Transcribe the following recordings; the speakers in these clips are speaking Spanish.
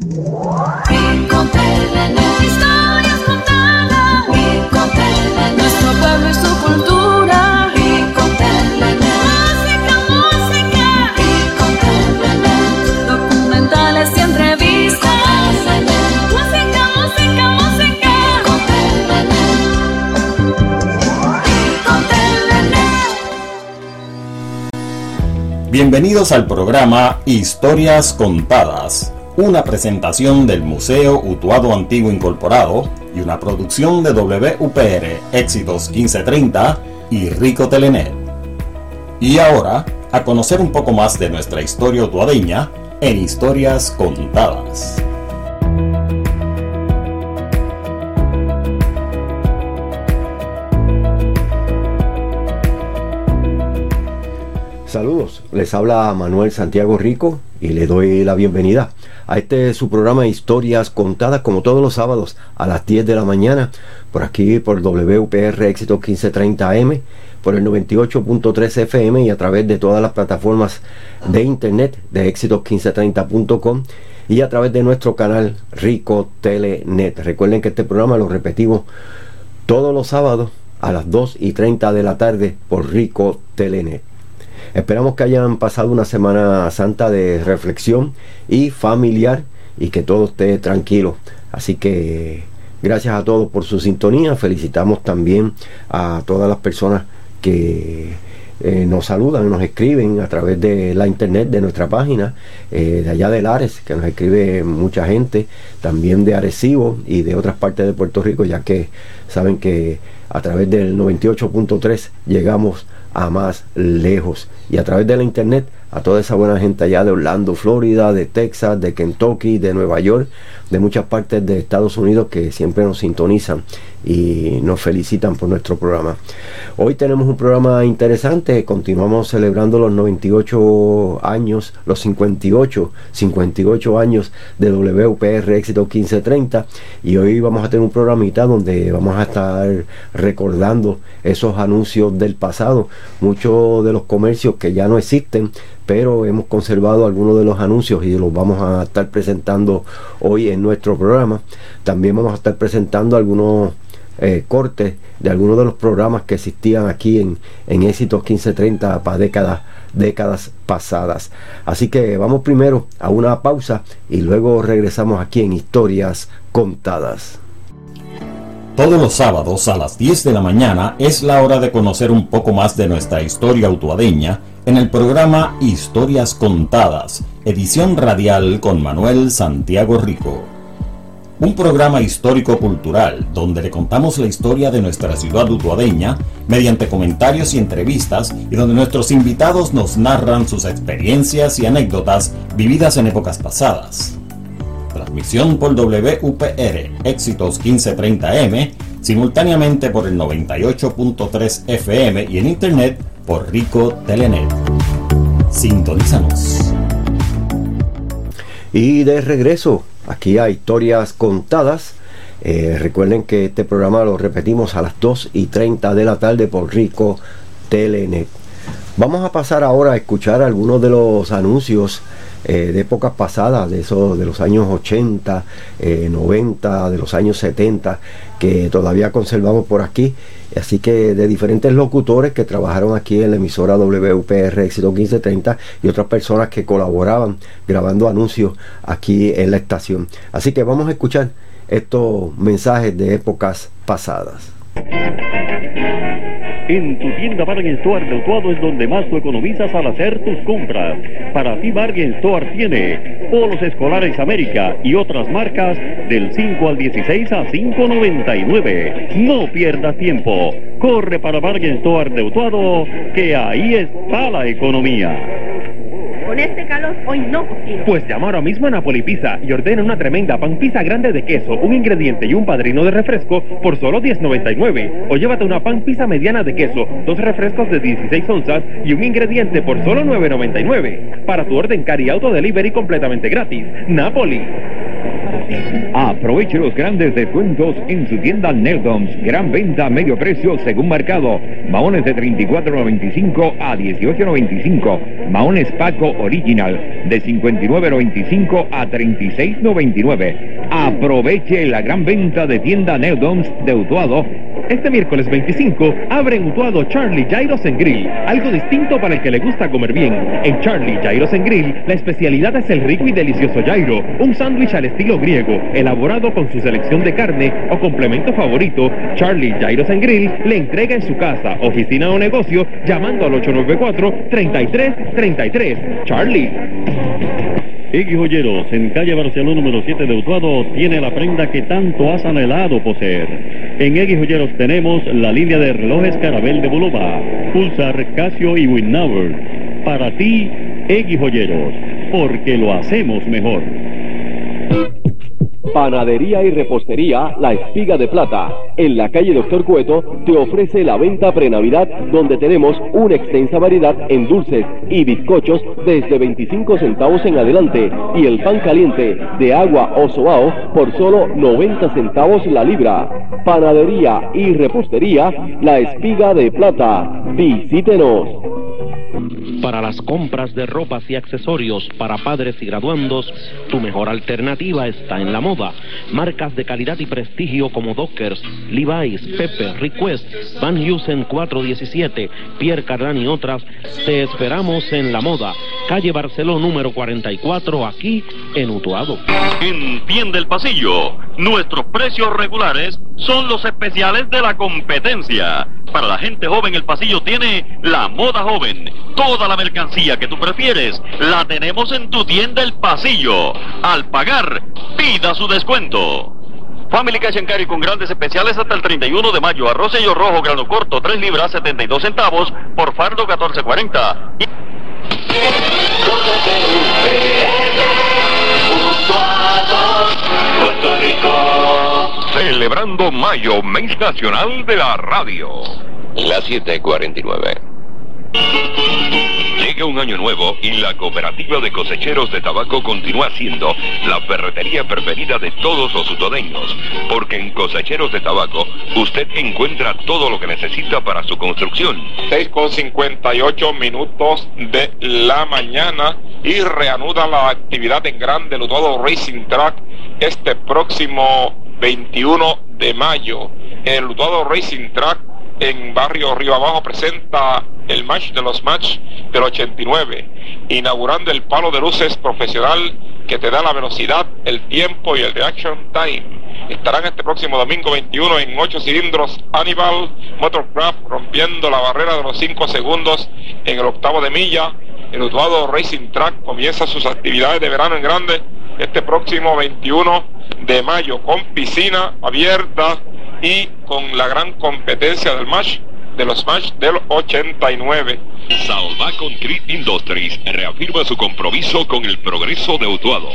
Nuestro pueblo y su cultura. Música, música. Documentales y entrevistas. Música, música, música. Bienvenidos al programa Historias Contadas, una presentación del Museo Utuado Antiguo Incorporado y una producción de WPR Éxitos 1530 y Rico Telenet. Y ahora, a conocer un poco más de nuestra historia utuadeña en Historias Contadas. Saludos, les habla Manuel Santiago Rico y le doy la bienvenida a este su programa Historias Contadas como todos los sábados a las 10 de la mañana por aquí por WPR Éxito 1530 AM por el 98.3 FM y a través de todas las plataformas de internet de éxitos1530.com y a través de nuestro canal Rico Telenet. Recuerden que este programa lo repetimos todos los sábados a las 2 y 30 de la tarde por Rico Telenet. Esperamos que hayan pasado una Semana Santa de reflexión y familiar y que todo esté tranquilo. Así que gracias a todos por su sintonía. Felicitamos también a todas las personas que eh, nos saludan, nos escriben a través de la internet de nuestra página, eh, de allá de Lares, que nos escribe mucha gente, también de Arecibo y de otras partes de Puerto Rico, ya que saben que a través del 98.3 llegamos a más lejos. Y a través de la internet a toda esa buena gente allá de Orlando, Florida, de Texas, de Kentucky, de Nueva York, de muchas partes de Estados Unidos que siempre nos sintonizan y nos felicitan por nuestro programa. Hoy tenemos un programa interesante, continuamos celebrando los 98 años, los 58, 58 años de WPR Éxito 1530 y hoy vamos a tener un programita donde vamos a estar recordando esos anuncios del pasado, muchos de los comercios que ya no existen, pero hemos conservado algunos de los anuncios y los vamos a estar presentando hoy en nuestro programa. También vamos a estar presentando algunos eh, cortes de algunos de los programas que existían aquí en, en Éxitos 1530 para décadas, décadas pasadas. Así que vamos primero a una pausa y luego regresamos aquí en Historias Contadas. Todos los sábados a las 10 de la mañana es la hora de conocer un poco más de nuestra historia utuadeña en el programa Historias Contadas, edición radial con Manuel Santiago Rico. Un programa histórico-cultural donde le contamos la historia de nuestra ciudad utuadeña mediante comentarios y entrevistas y donde nuestros invitados nos narran sus experiencias y anécdotas vividas en épocas pasadas. Transmisión por WPR Éxitos 1530M, simultáneamente por el 98.3 FM y en internet por Rico Telenet. Sintonízanos. Y de regreso aquí a Historias Contadas. Eh, recuerden que este programa lo repetimos a las 2 y 30 de la tarde por Rico Telenet. Vamos a pasar ahora a escuchar algunos de los anuncios eh, de épocas pasadas, de esos de los años 80, eh, 90, de los años 70, que todavía conservamos por aquí. Así que de diferentes locutores que trabajaron aquí en la emisora WPR Éxito 1530 y otras personas que colaboraban grabando anuncios aquí en la estación. Así que vamos a escuchar estos mensajes de épocas pasadas. En tu tienda Bargain Store de Utuado es donde más tú economizas al hacer tus compras. Para ti Bargain Store tiene polos escolares América y otras marcas del 5 al 16 a 5.99. No pierdas tiempo. Corre para Bargain Store de Utuado, que ahí está la economía. Con este calor hoy no cocino. Pues llama ahora mismo a Napoli Pizza y ordena una tremenda pan pizza grande de queso, un ingrediente y un padrino de refresco por solo 10.99. O llévate una pan pizza mediana de queso, dos refrescos de 16 onzas y un ingrediente por solo 9.99. Para tu orden carry auto delivery completamente gratis. Napoli. Aproveche los grandes descuentos en su tienda Neldoms. Gran venta a medio precio según marcado. Maones de 34.95 a 18.95. Maones Paco Original de 59.95 a 36.99. Aproveche la gran venta de tienda Neldoms de Utuado. Este miércoles 25 abre en Utuado Charlie Gyros en Grill, algo distinto para el que le gusta comer bien. En Charlie Gyros en Grill, la especialidad es el rico y delicioso gyro, un sándwich al estilo griego, elaborado con su selección de carne o complemento favorito. Charlie Gyros en Grill le entrega en su casa, oficina o negocio llamando al 894-3333. Charlie. Iggy Joyeros, en calle Barcelona número 7 de Utuado, tiene la prenda que tanto has anhelado poseer. En Eggy Joyeros tenemos la línea de relojes Carabel de Bulova, Pulsar, Casio y Winnauer. Para ti, Eggy Joyeros, porque lo hacemos mejor. Panadería y repostería La Espiga de Plata, en la calle Doctor Cueto, te ofrece la venta pre-Navidad donde tenemos una extensa variedad en dulces y bizcochos desde 25 centavos en adelante y el pan caliente de agua o soao por solo 90 centavos la libra. Panadería y repostería La Espiga de Plata. Visítenos. Para las compras de ropas y accesorios para padres y graduandos, tu mejor alternativa está en la moda. Marcas de calidad y prestigio como Dockers, Levi's, Pepe, Request, Van Heusen 417, Pierre Cardin y otras, te esperamos en la moda. Calle Barceló número 44, aquí en Utuado. En Tienda El Pasillo, nuestros precios regulares son los especiales de la competencia. Para la gente joven, el pasillo tiene la moda joven. Toda la mercancía que tú prefieres la tenemos en tu tienda El Pasillo. Al pagar, pida su descuento. Family Cash and Carry con grandes especiales hasta el 31 de mayo. Arroz sello rojo, grano corto, 3 libras, 72 centavos, por fardo 14.40. Y- Celebrando Mayo, mes nacional de la radio. La 749. Un año nuevo y la cooperativa de cosecheros de tabaco continúa siendo la ferretería preferida de todos los utodeños, porque en cosecheros de tabaco usted encuentra todo lo que necesita para su construcción. 6 con 58 minutos de la mañana y reanuda la actividad en grande el Utuado Racing Track este próximo 21 de mayo. El Utuado Racing Track en Barrio Río Abajo presenta el match de los match del 89, inaugurando el palo de luces profesional que te da la velocidad, el tiempo y el reaction time. Estarán este próximo domingo 21 en 8 cilindros Hannibal Motorcraft rompiendo la barrera de los 5 segundos en el octavo de milla. El Utuado Racing Track comienza sus actividades de verano en grande este próximo 21 de mayo con piscina abierta y con la gran competencia del match de los match del 89. Salva Concrete Industries reafirma su compromiso con el progreso de Utuado.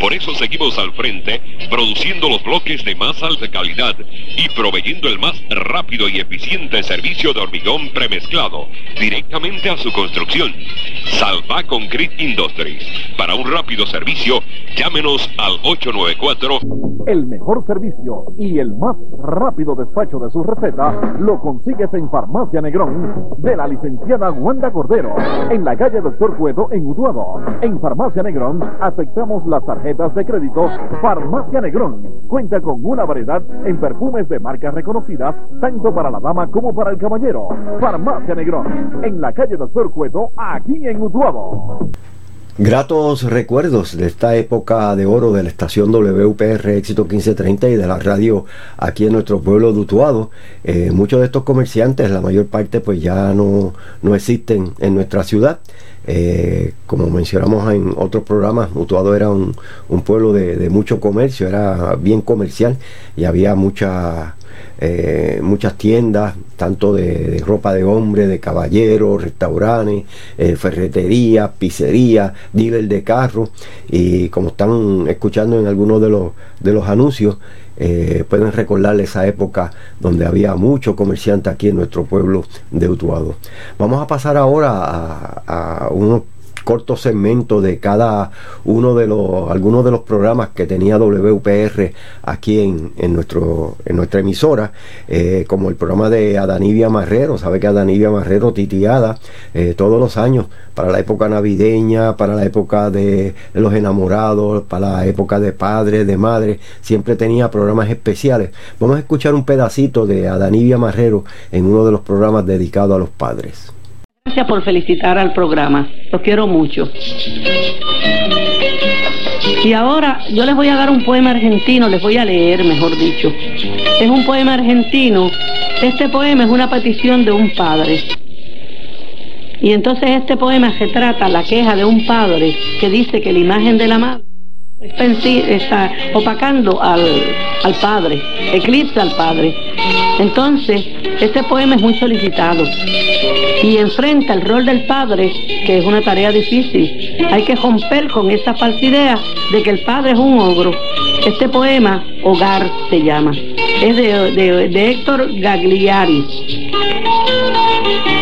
Por eso seguimos al frente, produciendo los bloques de más alta calidad y proveyendo el más rápido y eficiente servicio de hormigón premezclado directamente a su construcción. Salva Concrete Industries. Para un rápido servicio, llámenos al 894 El mejor servicio y el más rápido despacho de su receta lo consigues en Farmacia Negrón de la licenciada Cordero en la calle Doctor Cueto en Utuado. En Farmacia Negrón aceptamos las tarjetas de crédito Farmacia Negrón. Cuenta con una variedad en perfumes de marcas reconocidas tanto para la dama como para el caballero. Farmacia Negrón en la calle Doctor Cueto aquí en Utuado. Gratos recuerdos de esta época de oro de la estación WPR Éxito 1530 y de la radio aquí en nuestro pueblo de Utuado. Eh, muchos de estos comerciantes, la mayor parte, pues ya no, no existen en nuestra ciudad. Eh, como mencionamos en otros programas, Utuado era un, un pueblo de, de, mucho comercio, era bien comercial y había mucha, eh, muchas tiendas, tanto de, ropa de hombre, de caballero, restaurantes, eh, ferreterías, pizzerías, dealer de carros y como están escuchando en algunos de los, de los anuncios, eh, pueden recordar esa época donde había mucho comerciante aquí en nuestro pueblo de Utuado. Vamos a pasar ahora a, a unos corto segmento de cada uno de los, algunos de los programas que tenía WPR aquí en, en nuestro, en nuestra emisora, eh, como el programa de Adanivia Marrero, sabe que Adanivia Marrero titiada eh, todos los años para la época navideña, para la época de, los enamorados, para la época de padres, de madres, siempre tenía programas especiales. Vamos a escuchar un pedacito de Adanivia Marrero en uno de los programas dedicados a los padres. Gracias por felicitar al programa. Los quiero mucho. Y ahora yo les voy a dar un poema argentino, les voy a leer, mejor dicho. Es un poema argentino. Este poema es una petición de un padre. Y entonces este poema se trata la queja de un padre que dice que la imagen de la madre está, está opacando al, al padre, eclipsa al padre. Entonces, este poema es muy solicitado y enfrenta el rol del padre, que es una tarea difícil. Hay que romper con esa falsa idea de que el padre es un ogro. Este poema, Hogar, se llama. Es de, de- de Héctor Gagliari.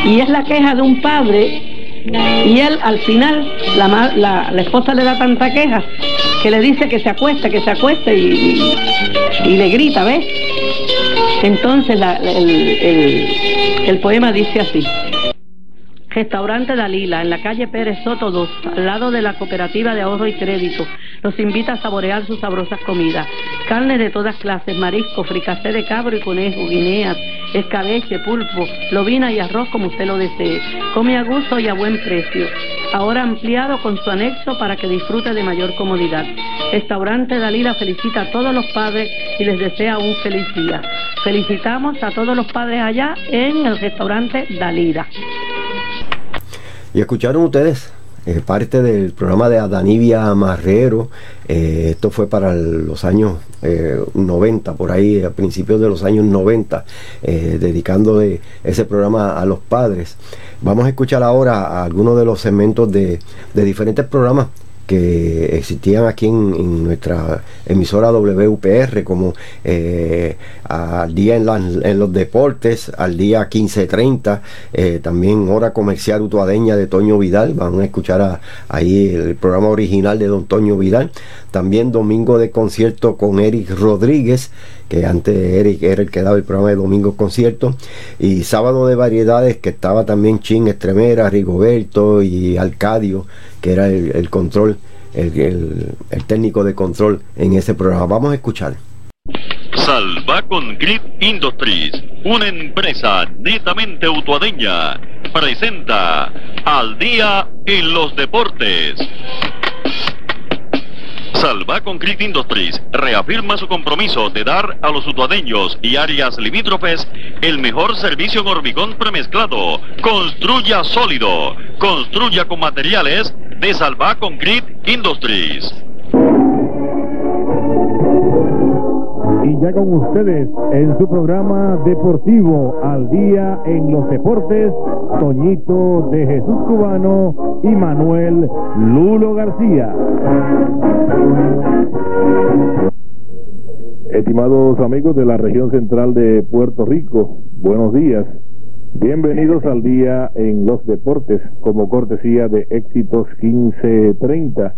Y es la queja de un padre y él al final, la, la, esposa le da tanta queja que le dice que se acueste, que se acueste y, y- le grita, ¿ves? Entonces el- el poema dice así. Restaurante Dalila, en la calle Pérez Soto 2, al lado de la Cooperativa de Ahorro y Crédito, los invita a saborear sus sabrosas comidas. Carne de todas clases, marisco, fricasé de cabro y conejo, guineas, escabeche, pulpo, lobina y arroz como usted lo desee. Come a gusto y a buen precio. Ahora ampliado con su anexo para que disfrute de mayor comodidad. Restaurante Dalila felicita a todos los padres y les desea un feliz día. Felicitamos a todos los padres allá en el restaurante Dalila. Y escucharon ustedes eh, parte del programa de Adanivia Marrero. eh, esto fue para los años eh, 90, por ahí, a principios de los años 90, eh, dedicando de ese programa a los padres. Vamos a escuchar ahora algunos de los segmentos de, de diferentes programas que existían aquí en, nuestra emisora WPR, como eh, al día en, los deportes, al día 15.30, eh, también hora comercial utuadeña de Toño Vidal, van a escuchar ahí el programa original de Don Toño Vidal, también domingo de concierto con Eric Rodríguez, que antes Eric era el que daba el programa de Domingo Concierto, y sábado de variedades que estaba también Chin Estremera, Rigoberto y Alcadio, que era el, control, el, el- técnico de control en ese programa. Vamos a escuchar. Salva con Grid Industries, una empresa netamente utuadeña, presenta Al Día en los Deportes. Salva con Grid Industries reafirma su compromiso de dar a los utuadeños y áreas limítrofes el mejor servicio en hormigón premezclado. Construya sólido, construya con materiales de Salva con Grid Industries. Ya con ustedes en su programa deportivo al día en los deportes, Toñito de Jesús Cubano y Manuel Lulo García. Estimados amigos de la región central de Puerto Rico, buenos días. Bienvenidos al día en los deportes como cortesía de Éxitos 1530.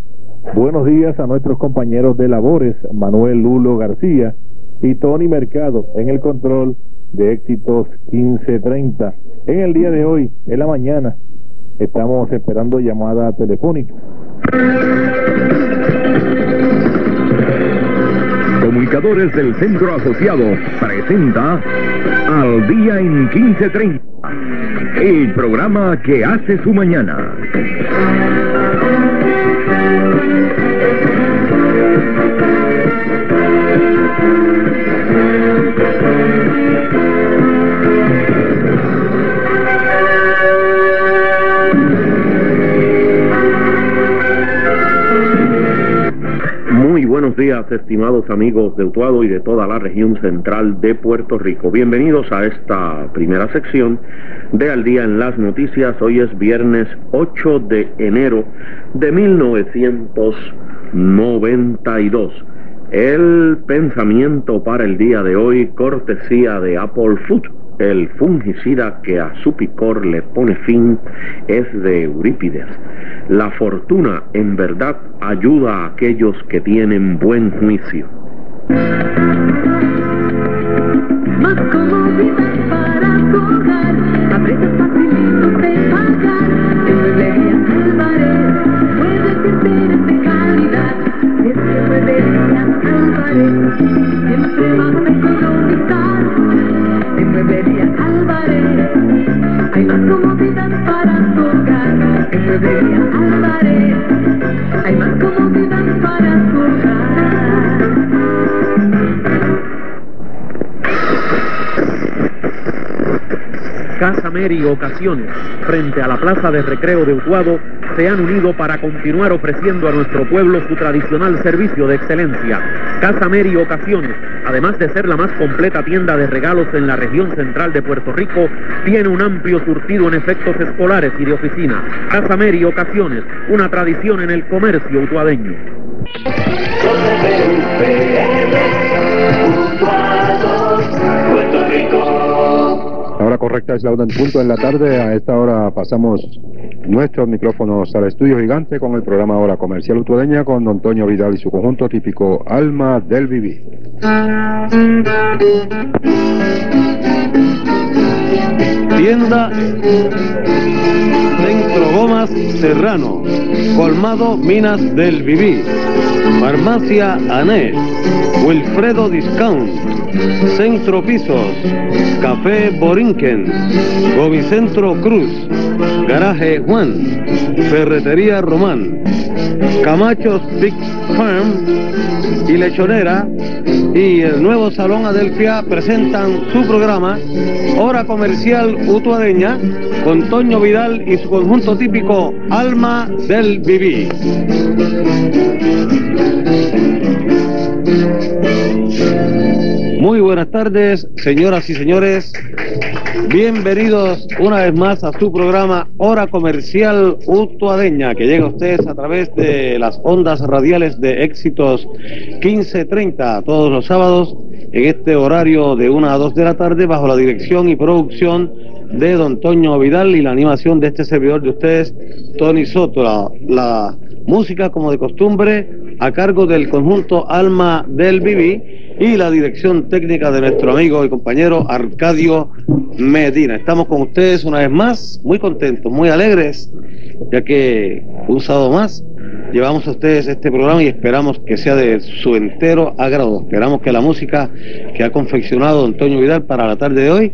Buenos días a nuestros compañeros de labores, Manuel Lulo García y Tony Mercado en el control de Éxitos 1530. En el día de hoy, en la mañana, estamos esperando llamada telefónica. Comunicadores del Centro Asociado presenta Al Día en 1530, el programa que hace su mañana. Estimados amigos de Utuado y de toda la región central de Puerto Rico. Bienvenidos a esta primera sección de Al Día en las Noticias. Hoy es viernes 8 de enero de 1992. El pensamiento para el día de hoy, cortesía de Apple Food, el fungicida que a su picor le pone fin es de Eurípides. La fortuna en verdad ayuda a aquellos que tienen buen juicio. Casa Mary Ocasiones, frente a la Plaza de Recreo de Utuado, se han unido para continuar ofreciendo a nuestro pueblo su tradicional servicio de excelencia. Casa Mary Ocasiones, además de ser la más completa tienda de regalos en la región central de Puerto Rico, tiene un amplio surtido en efectos escolares y de oficina. Casa Mary Ocasiones, una tradición en el comercio utuadeño. Correcta es la una en punto en la tarde. A esta hora pasamos nuestros micrófonos al estudio gigante con el programa Hora Comercial Utuadeña con Don Vidal y su conjunto típico Alma del Viví. Tienda Centro Gomas Serrano, Colmado Minas del Viví, Farmacia Anés, Wilfredo Discount, Centro Pisos, Café Borinquen, Govicentro Cruz, Garaje Juan, Ferretería Román, Camachos Big Farm y Lechonera y el nuevo Salón Adelfia presentan su programa Hora Comercial Utuadeña con Toño Vidal y su conjunto típico Alma del Viví. Muy buenas tardes, señoras y señores. Bienvenidos una vez más a su programa Hora Comercial Utuadeña, que llega a ustedes a través de las ondas radiales de éxitos 1530 todos los sábados en este horario de 1 a 2 de la tarde bajo la dirección y producción de don Toño Vidal y la animación de este servidor de ustedes, Tony Soto. La, música, como de costumbre, a cargo del conjunto Alma del Viví y la dirección técnica de nuestro amigo y compañero Arcadio Medina. Estamos con ustedes una vez más, muy contentos, muy alegres, ya que un sábado más llevamos a ustedes este programa y esperamos que sea de su entero agrado. Esperamos que la música que ha confeccionado Antonio Vidal para la tarde de hoy,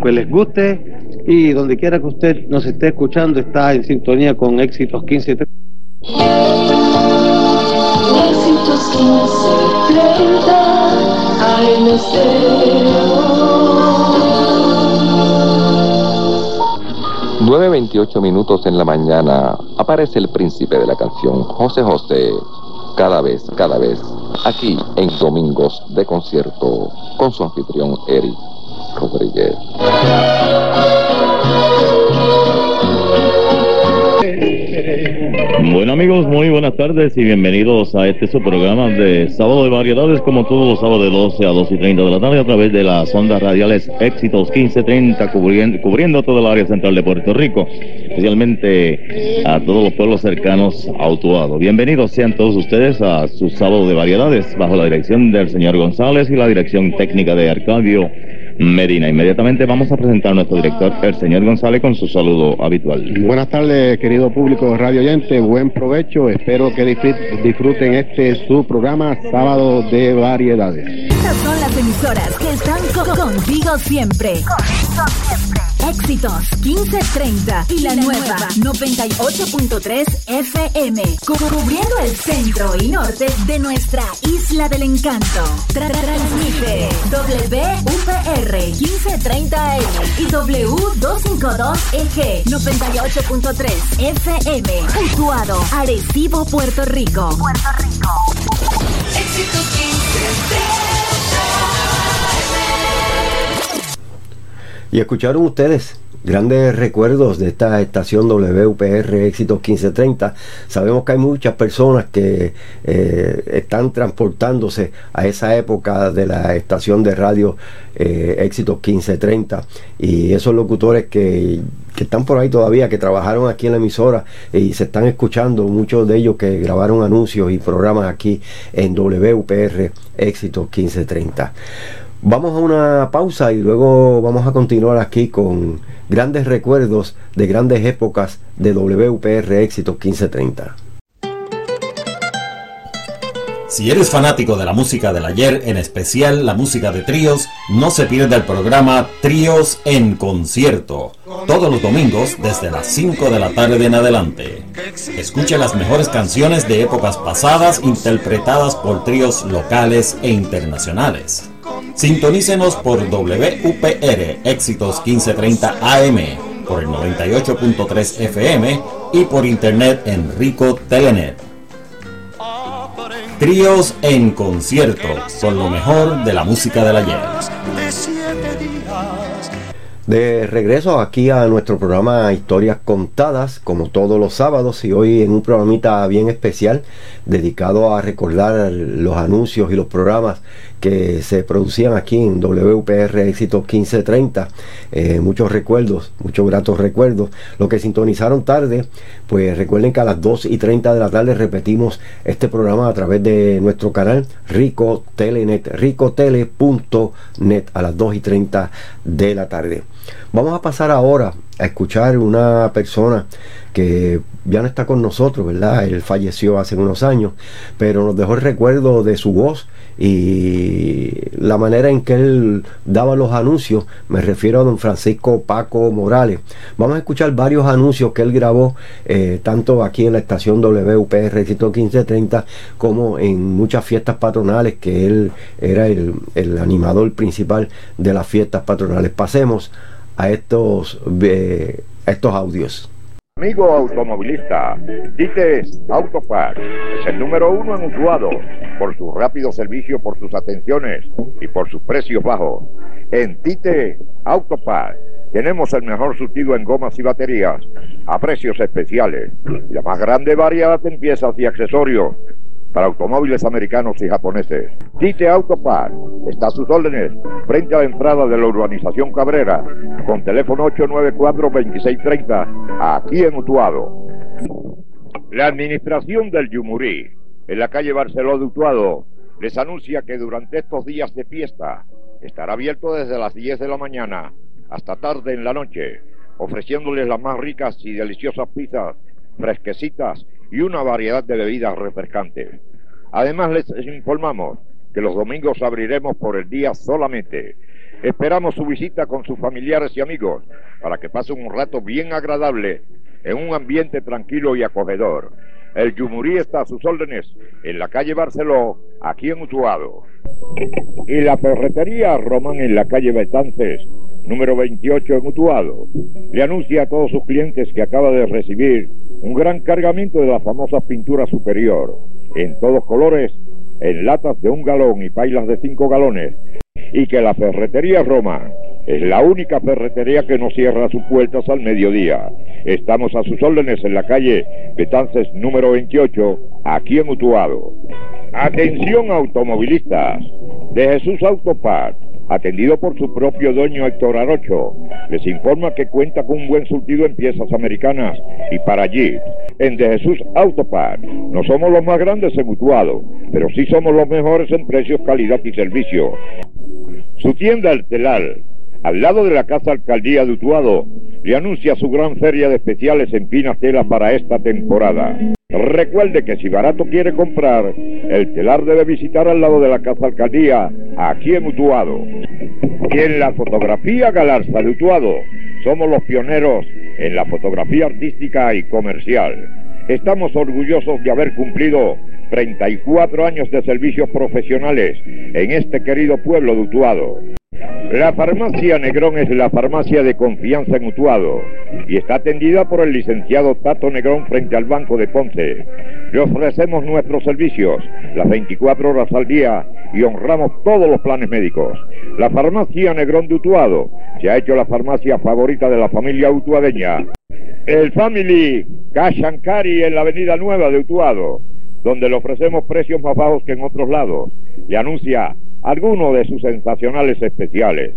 pues les guste y donde quiera que usted nos esté escuchando está en sintonía con éxitos 15 Éxitos 1530 AM Stereo. 9.28 minutos en la mañana aparece el príncipe de la canción, José José, cada vez, cada vez, aquí en Domingos de Concierto, con su anfitrión Eric Rodríguez. Bueno amigos, muy buenas tardes y bienvenidos a este su programa de Sábado de Variedades, como todos los sábados de 12 a 12 y 30 de la tarde a través de las ondas radiales Éxitos 1530, cubriendo, cubriendo todo el área central de Puerto Rico, especialmente a todos los pueblos cercanos a Utuado. Bienvenidos sean todos ustedes a su Sábado de Variedades, bajo la dirección del señor González y la dirección técnica de Arcadio Medina. Inmediatamente vamos a presentar a nuestro director, el señor González, con su saludo habitual. Buenas tardes, querido público radio oyente. Buen provecho. Espero que disfrut- disfruten este su programa Sábado de Variedades. Estas son las emisoras que están co- contigo siempre. Éxitos 1530 y la nueva 98.3 FM, cu- cubriendo el centro y norte de nuestra isla del encanto. Tra- Transmite WUPR 1530 M y W252EG 98.3 FM, Utuado, Arecibo, Puerto Rico. Puerto Rico. Éxitos 1530. Y escucharon ustedes grandes recuerdos de esta estación WPR Éxitos 1530. Sabemos que hay muchas personas que eh, están transportándose a esa época de la estación de radio eh, Éxitos 1530 y esos locutores que, que, están por ahí todavía, que trabajaron aquí en la emisora y se están escuchando, muchos de ellos que grabaron anuncios y programas aquí en WPR Éxitos 1530. Vamos a una pausa y luego vamos a continuar aquí con grandes recuerdos de grandes épocas de WPR Éxitos 1530. Si eres fanático de la música del ayer, en especial la música de tríos, no se pierda el programa Tríos en Concierto, todos los domingos desde las 5 de la tarde en adelante. Escuche las mejores canciones de épocas pasadas interpretadas por tríos locales e internacionales. Sintonícenos por WPR Éxitos 1530 AM, por el 98.3 FM y por internet en Rico Telenet. Tríos en concierto, con lo mejor de la música del ayer. De regreso aquí a nuestro programa Historias Contadas, como todos los sábados, y hoy en un programita bien especial dedicado a recordar los anuncios y los programas que se producían aquí en WPR Éxito 1530. Eh, muchos recuerdos, muchos gratos recuerdos. Los que sintonizaron tarde, pues recuerden que a las 2 y 30 de la tarde repetimos este programa a través de nuestro canal Rico Telenet, ricotele.net a las 2 y 30 de la tarde. Vamos a pasar ahora a escuchar una persona que ya no está con nosotros, ¿verdad? Él falleció hace unos años, pero nos dejó el recuerdo de su voz y la manera en que él daba los anuncios, me refiero a don Francisco Paco Morales. Vamos a escuchar varios anuncios que él grabó, eh, tanto aquí en la estación WPR 1530 como en muchas fiestas patronales, que él era el, el animador principal de las fiestas patronales. Pasemos a estos, eh, a estos audios. Amigo automovilista, Dites Autopar es el número uno en Utuado por su rápido servicio, por sus atenciones y por sus precios bajos. En Tite Autopar tenemos el mejor surtido en gomas y baterías a precios especiales la más grande variedad en piezas y accesorios para automóviles americanos y japoneses. Tite Autopar está a sus órdenes frente a la entrada de la urbanización Cabrera con teléfono 894-2630 aquí en Utuado. La administración del Yumurí en la calle Barceló de Utuado les anuncia que durante estos días de fiesta estará abierto desde las 10 de la mañana hasta tarde en la noche, ofreciéndoles las más ricas y deliciosas pizzas fresquecitas y una variedad de bebidas refrescantes. Además les informamos que los domingos abriremos por el día solamente. Esperamos su visita con sus familiares y amigos para que pasen un rato bien agradable en un ambiente tranquilo y acogedor. El Yumurí está a sus órdenes en la calle Barceló, aquí en Utuado. Y la ferretería Román en la calle Betances, número 28 en Utuado, le anuncia a todos sus clientes que acaba de recibir un gran cargamento de la famosa pintura superior, en todos colores, en latas de un galón y pailas de cinco galones, y que la ferretería Roma es la única ferretería que no cierra sus puertas al mediodía. Estamos a sus órdenes en la calle Betances número 28, aquí en Utuado. Atención automovilistas, de Jesús Autopart atendido por su propio dueño Héctor Arocho. Les informa que cuenta con un buen surtido en piezas americanas y para Jeep. En De Jesús Autopar, no somos los más grandes en Mutuado, pero sí somos los mejores en precios, calidad y servicio. Su tienda El Telal, al lado de la Casa Alcaldía de Utuado, le anuncia su gran feria de especiales en finas telas para esta temporada. Recuerde que si barato quiere comprar, el telar debe visitar al lado de la Casa Alcaldía, aquí en Utuado. Y en la fotografía Galarza de Utuado, somos los pioneros en la fotografía artística y comercial. Estamos orgullosos de haber cumplido 34 años de servicios profesionales en este querido pueblo de Utuado. La farmacia Negrón es la farmacia de confianza en Utuado y está atendida por el licenciado Tato Negrón frente al Banco de Ponce. Le ofrecemos nuestros servicios las 24 horas al día y honramos todos los planes médicos. La farmacia Negrón de Utuado se ha hecho la farmacia favorita de la familia utuadeña. El Family Kashankari en la Avenida Nueva de Utuado, donde le ofrecemos precios más bajos que en otros lados. Le anuncia algunos de sus sensacionales especiales.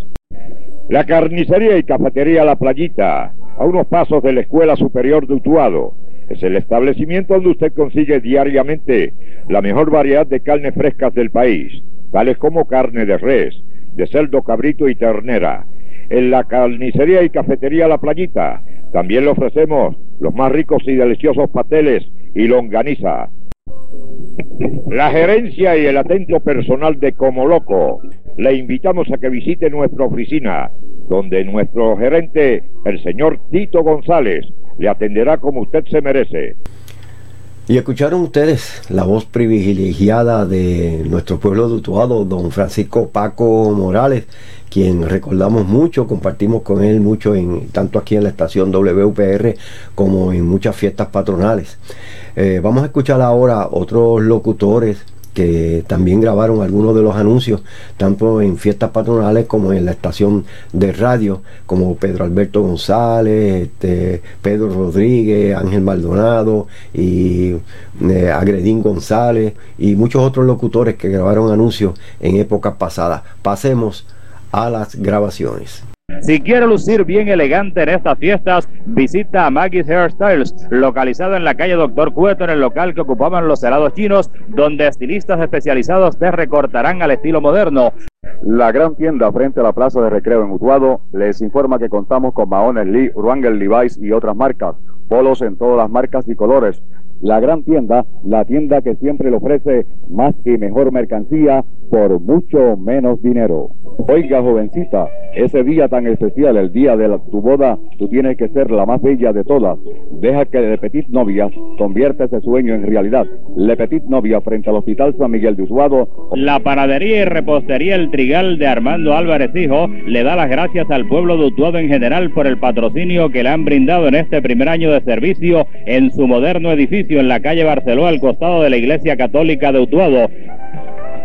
La carnicería y cafetería La Playita, a unos pasos de la Escuela Superior de Utuado. Es el establecimiento donde usted consigue diariamente la mejor variedad de carnes frescas del país, tales como carne de res, de cerdo, cabrito y ternera. En la carnicería y cafetería La Playita también le ofrecemos los más ricos y deliciosos pateles y longaniza. La gerencia y el atento personal de Como Loco le invitamos a que visite nuestra oficina, donde nuestro gerente, el señor Tito González, le atenderá como usted se merece. Y escucharon ustedes la voz privilegiada de nuestro pueblo de Utuado, don Francisco Paco Morales, quien recordamos mucho, compartimos con él mucho en tanto aquí en la estación WPR como en muchas fiestas patronales. Eh, vamos a escuchar ahora otros locutores que también grabaron algunos de los anuncios, tanto en fiestas patronales como en la estación de radio, como Pedro Alberto González, este, Pedro Rodríguez, Ángel Maldonado y eh, Agredín González y muchos otros locutores que grabaron anuncios en épocas pasadas. Pasemos a las grabaciones. Si quiere lucir bien elegante en estas fiestas, visita a Maggie's Hairstyles, localizado en la calle Doctor Cueto, en el local que ocupaban los helados chinos, donde estilistas especializados te recortarán al estilo moderno. La gran tienda frente a la plaza de recreo en Utuado les informa que contamos con Mahones Lee, Wrangler Levi's y otras marcas, polos en todas las marcas y colores. La gran tienda, la tienda que siempre le ofrece más y mejor mercancía por mucho menos dinero. Oiga, jovencita, ese día tan especial, el día de tu boda, tú tienes que ser la más bella de todas. Deja que Le Petit Novia convierta ese sueño en realidad. Le Petit Novia frente al Hospital San Miguel de Utuado. La panadería y repostería El Trigal de Armando Álvarez Hijo le da las gracias al pueblo de Utuado en general por el patrocinio que le han brindado en este primer año de servicio en su moderno edificio en la calle Barceló al costado de la Iglesia Católica de Utuado.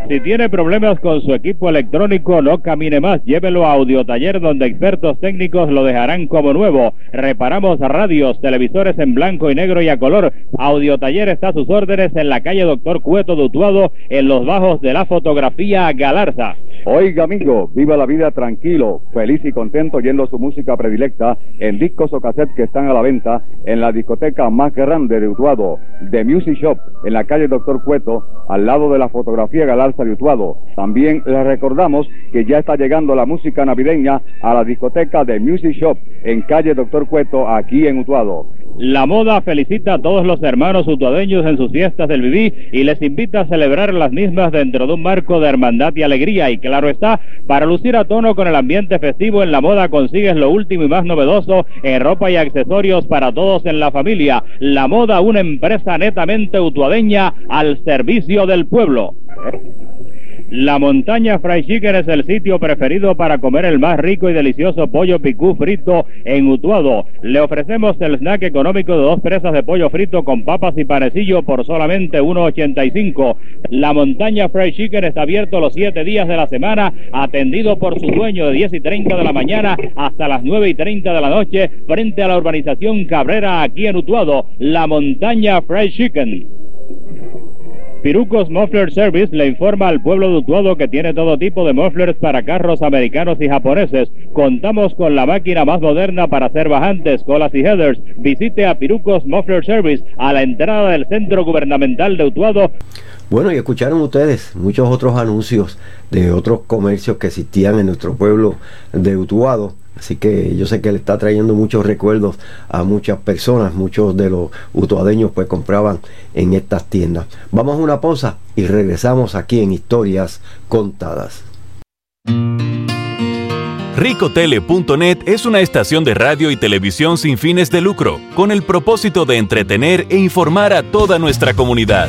Si tiene problemas con su equipo electrónico, no camine más. Llévelo a Audiotaller, donde expertos técnicos lo dejarán como nuevo. Reparamos radios, televisores en blanco y negro y a color. Audiotaller está a sus órdenes en la calle Doctor Cueto de Utuado, en los bajos de la fotografía Galarza. Oiga, amigo, viva la vida tranquilo, feliz y contento oyendo su música predilecta en discos o cassettes que están a la venta en la discoteca más grande de Utuado, The Music Shop, en la calle Doctor Cueto, al lado de la fotografía Galarza de. También les recordamos que ya está llegando la música navideña a la discoteca The Music Shop, en calle Doctor Cueto, aquí en Utuado. La moda felicita a todos los hermanos utuadeños en sus fiestas del Viví y les invita a celebrar las mismas dentro de un marco de hermandad y alegría. Y claro está, para lucir a tono con el ambiente festivo en la moda consigues lo último y más novedoso en ropa y accesorios para todos en la familia. La moda, una empresa netamente utuadeña al servicio del pueblo. La montaña Fried Chicken es el sitio preferido para comer el más rico y delicioso pollo picú frito en Utuado. Le ofrecemos el snack económico de dos presas de pollo frito con papas y panecillo por solamente 1.85. La montaña Fried Chicken está abierto los siete días de la semana, atendido por su dueño de 10 y 30 de la mañana hasta las 9 y 30 de la noche frente a la urbanización Cabrera aquí en Utuado. La montaña Fried Chicken. Pirucos Muffler Service le informa al pueblo de Utuado que tiene todo tipo de mufflers para carros americanos y japoneses. Contamos con la máquina más moderna para hacer bajantes, colas y headers. Visite a Pirucos Muffler Service a la entrada del centro gubernamental de Utuado. Bueno, y escucharon ustedes muchos otros anuncios de otros comercios que existían en nuestro pueblo de Utuado. Así que yo sé que le está trayendo muchos recuerdos a muchas personas, muchos de los utuadeños pues compraban en estas tiendas. Vamos a una pausa y regresamos aquí en Historias Contadas. Ricotele.net es una estación de radio y televisión sin fines de lucro, con el propósito de entretener e informar a toda nuestra comunidad.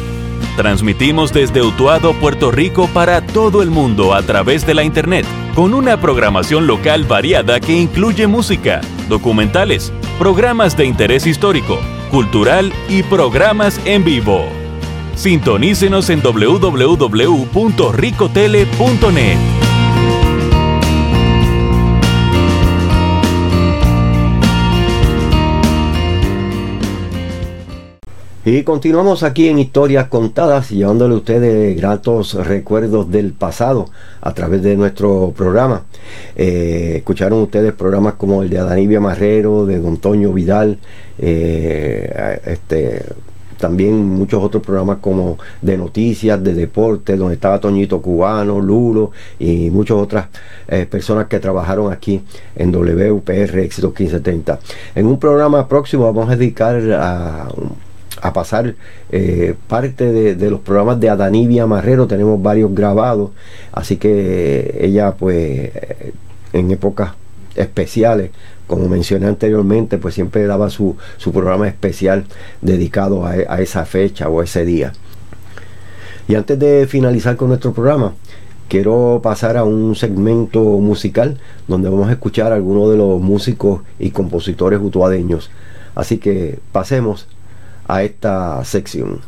Transmitimos desde Utuado, Puerto Rico para todo el mundo a través de la Internet, con una programación local variada que incluye música, documentales, programas de interés histórico, cultural y programas en vivo. Sintonícenos en www.ricotele.net. Y continuamos aquí en Historias Contadas, llevándole a ustedes gratos recuerdos del pasado a través de nuestro programa. Eh, escucharon ustedes programas como el de Adanibia Marrero, de Don Toño Vidal, eh, este, también muchos otros programas como de noticias, de deportes, donde estaba Toñito Cubano, Lulo y muchas otras eh, personas que trabajaron aquí en WPR Éxito 1530. En un programa próximo vamos a dedicar a a pasar eh, parte de, los programas de Adanibia Marrero, tenemos varios grabados, así que ella pues en épocas especiales, como mencioné anteriormente, pues siempre daba su, programa especial dedicado a, a esa fecha o ese día. Y antes de finalizar con nuestro programa, quiero pasar a un segmento musical donde vamos a escuchar a algunos de los músicos y compositores utuadeños. Así que pasemos a esta sección.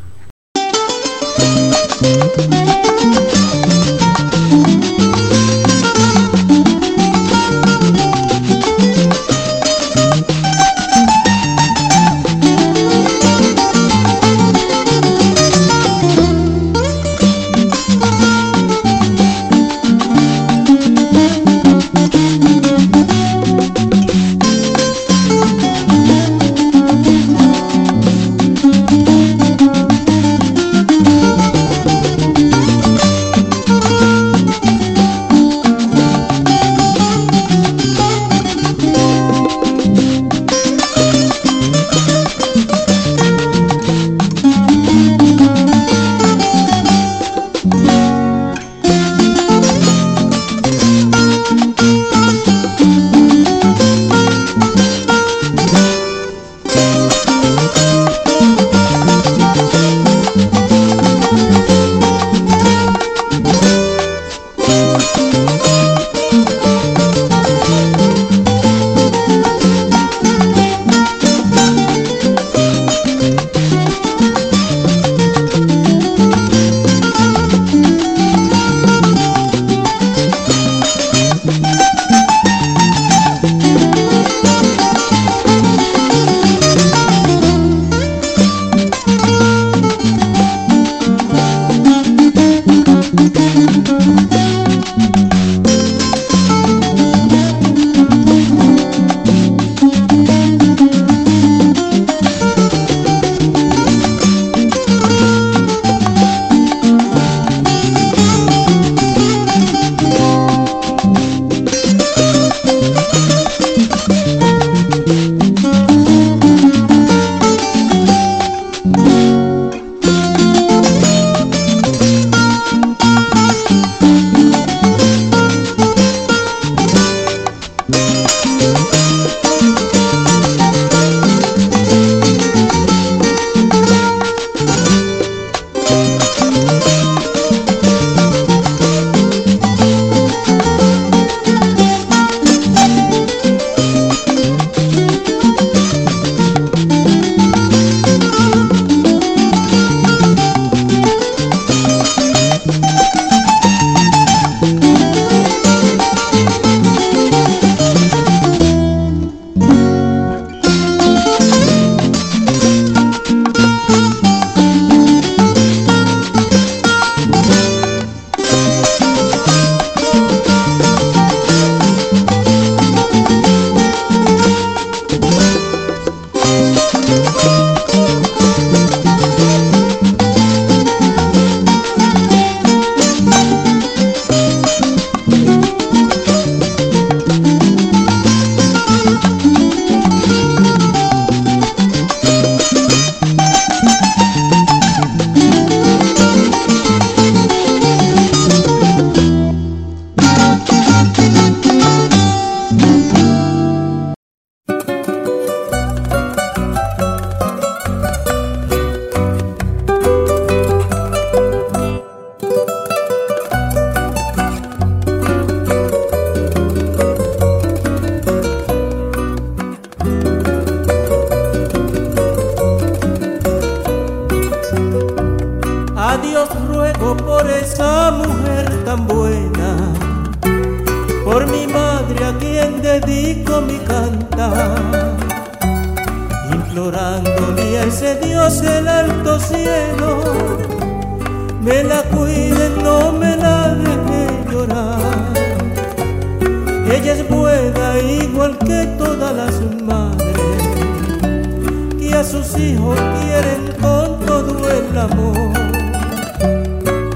Sus hijos quieren con todo el amor.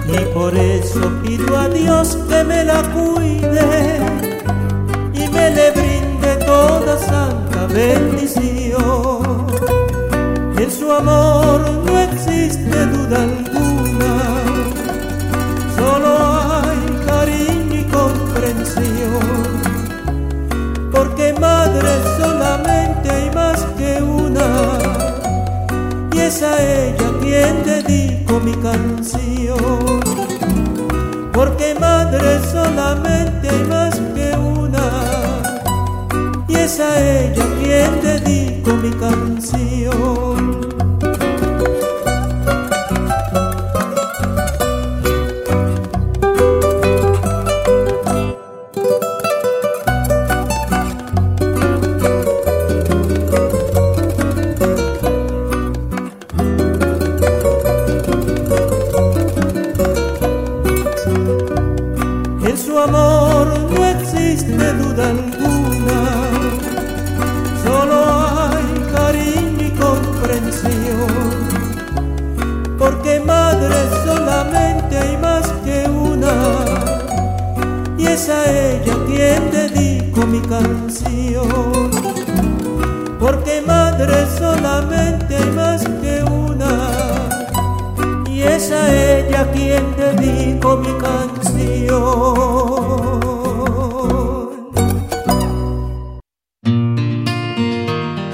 Y por eso pido a Dios que me la cuide y me le brinde toda santa bendición. En su amor no existe duda alguna, es a ella quien dedico mi canción. Porque madre solamente hay más que una, y es a ella quien dedico mi canción.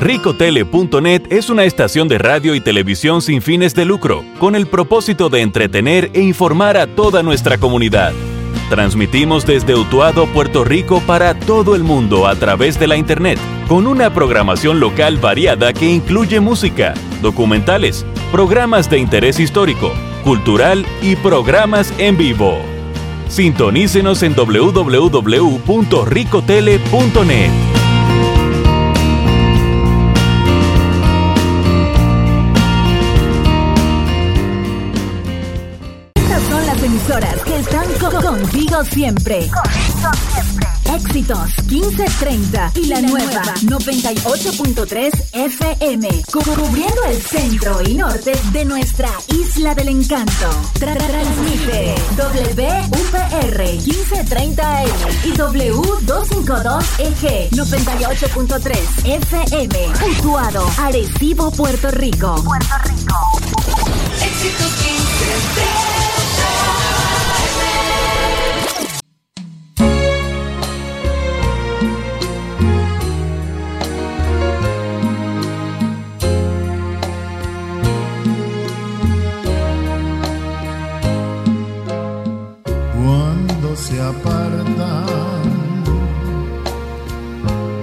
Ricotele.net es una estación de radio y televisión sin fines de lucro, con el propósito de entretener e informar a toda nuestra comunidad. Transmitimos desde Utuado, Puerto Rico para todo el mundo a través de la Internet, con una programación local variada que incluye música, documentales, programas de interés histórico, cultural y programas en vivo. Sintonícenos en www.ricotele.net. Estas son las emisoras que están co- contigo siempre. Éxitos 1530 y la nueva 98.3 FM, cu- cubriendo el centro y norte de nuestra isla del encanto. Tra- Transmite WUPR 1530M y W252EG 98.3 FM, Utuado, Arecibo, Puerto Rico. Puerto Rico. Éxitos 1530. Se apartan.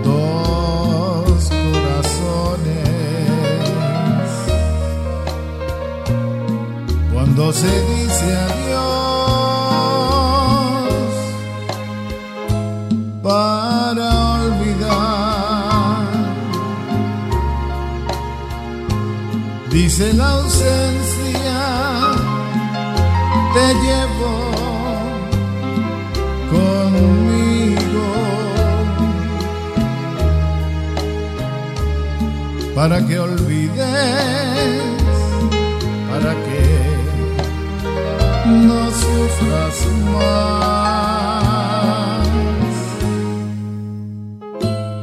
Dos corazones, cuando se dice adiós para olvidar, dice la ausencia, te llevo para que olvides, para que no sufras más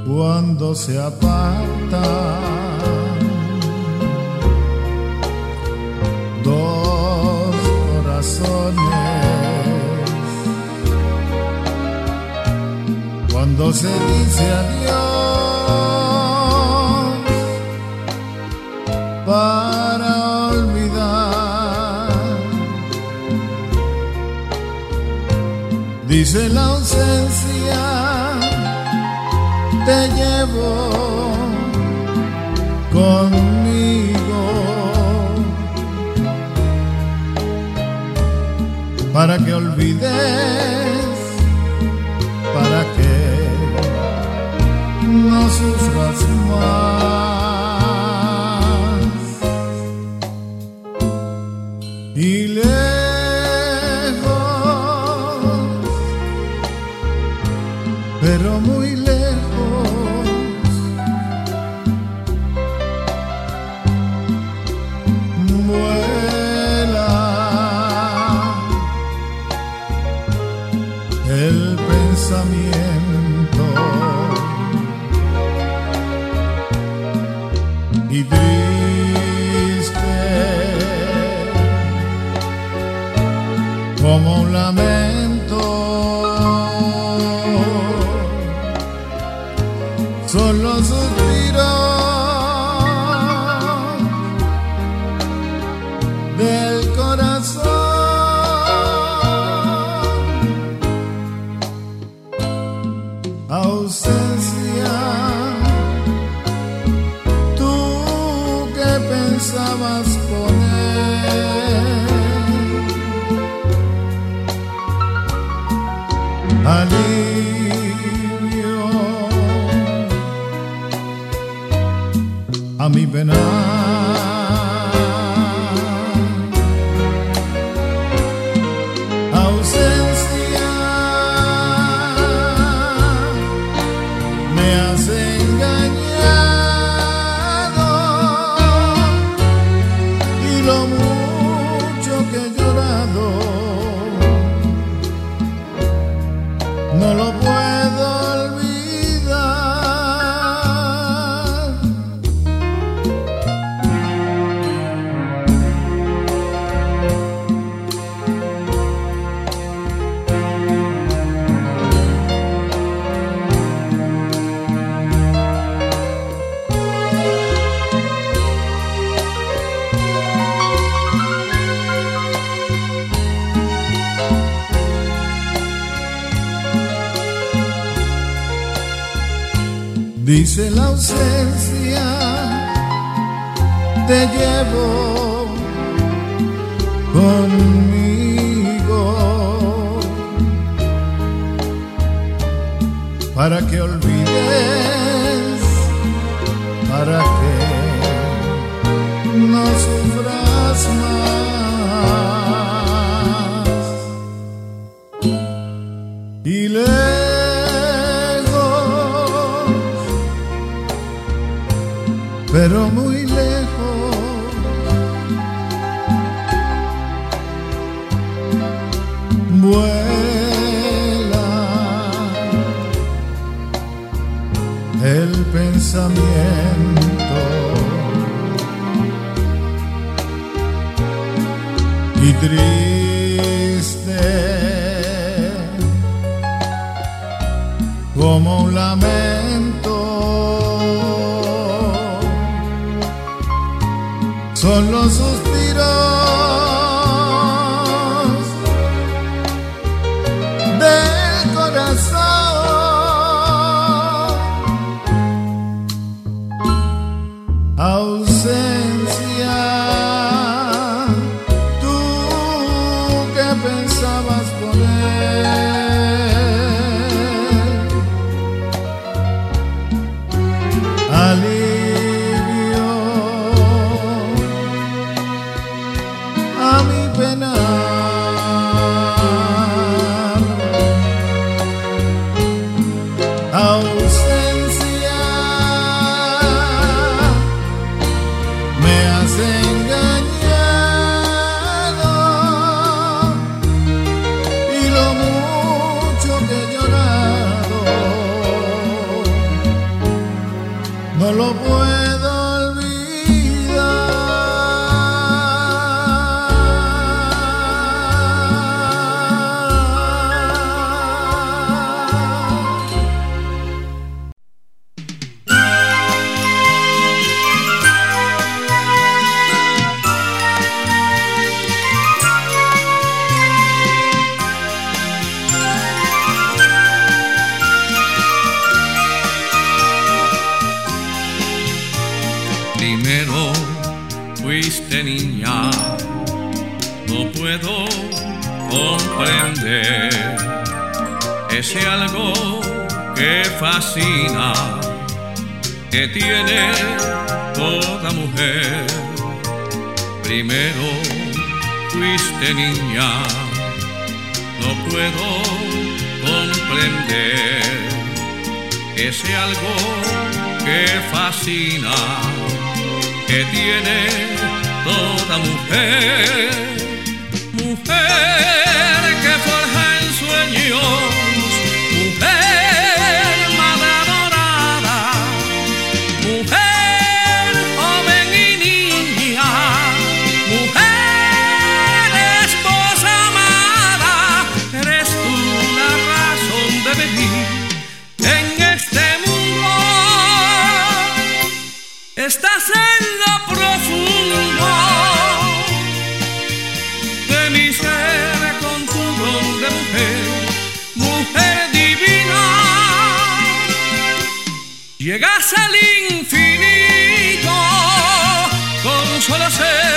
cuando se apartan dos corazones. Cuando se dice adiós Triste la ausencia, te llevo conmigo para que olvides, para que no sufras más. triste como un lamento. Son los ese, algo que fascina, que tiene toda mujer. Primero fuiste niña, no puedo comprender ese algo que fascina, que tiene toda mujer. Mujer sueños, Llegas al infinito con solo ser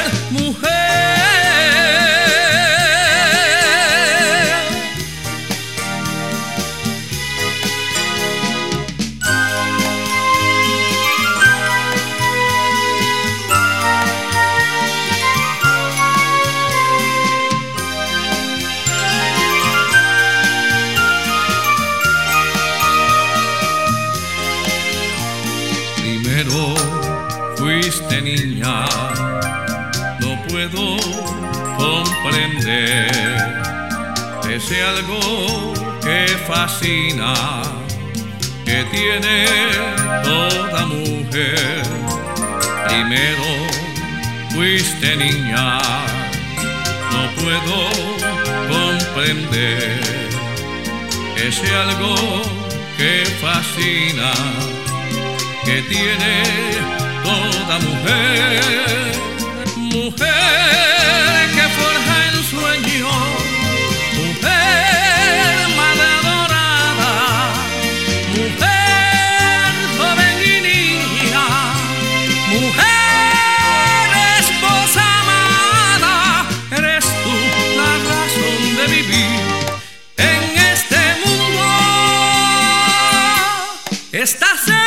que tiene toda mujer. Primero fuiste niña, no puedo comprender ese algo que fascina que tiene toda mujer, mujer que forja el sueño, en este mundo. Estás en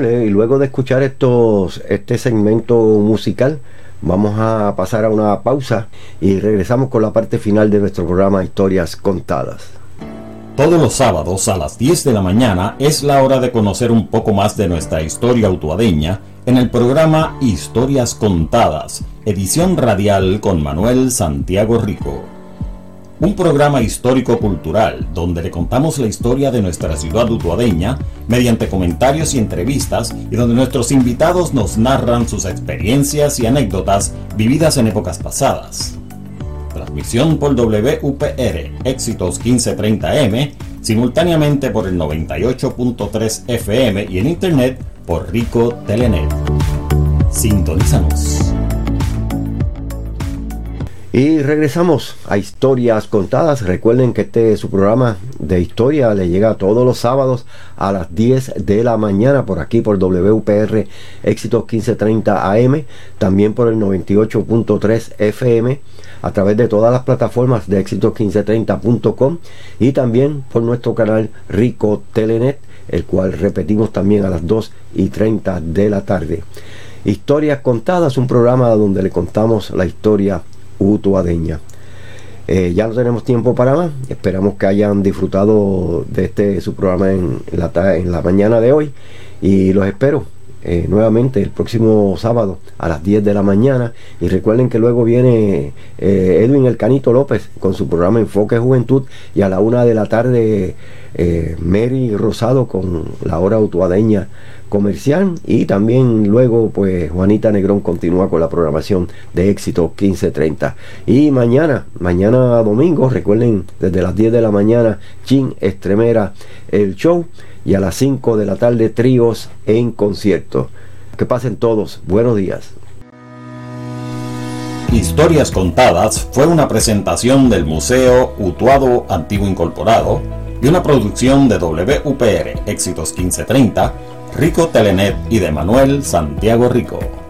Y luego de escuchar estos, este segmento musical, vamos a pasar a una pausa y regresamos con la parte final de nuestro programa Historias Contadas. Todos los sábados a las 10 de la mañana es la hora de conocer un poco más de nuestra historia utuadeña en el programa Historias Contadas, edición radial con Manuel Santiago Rico. Un programa histórico-cultural donde le contamos la historia de nuestra ciudad utuadeña mediante comentarios y entrevistas y donde nuestros invitados nos narran sus experiencias y anécdotas vividas en épocas pasadas. Transmisión por WPR Éxitos 1530M, simultáneamente por el 98.3 FM y en internet por Rico Telenet. Sintonízanos. Y regresamos a Historias Contadas. Recuerden que este su programa de historia le llega todos los sábados a las 10 de la mañana por aquí por WPR Éxitos 1530 AM, también por el 98.3 FM a través de todas las plataformas de éxitos1530.com y también por nuestro canal Rico Telenet, el cual repetimos también a las 2 y 30 de la tarde. Historias Contadas, un programa donde le contamos la historia utuadeña. Eh, ya no tenemos tiempo para más. Esperamos que hayan disfrutado de este su programa en la, en la mañana de hoy. Y los espero eh, nuevamente el próximo sábado a las 10 de la mañana. Y recuerden que luego viene eh, Edwin El Canito López con su programa Enfoque Juventud. Y a la una de la tarde eh, Mary Rosado con la hora utuadeña comercial y también luego pues Juanita Negrón continúa con la programación de éxito 1530 y mañana mañana domingo recuerden desde las 10 de la mañana Chin Estremera el show y a las 5 de la tarde tríos en concierto. Que pasen todos. Buenos días. Historias Contadas fue una presentación del Museo Utuado Antiguo Incorporado, y una producción de WPR Éxitos 1530, Rico Telenet y de Manuel Santiago Rico.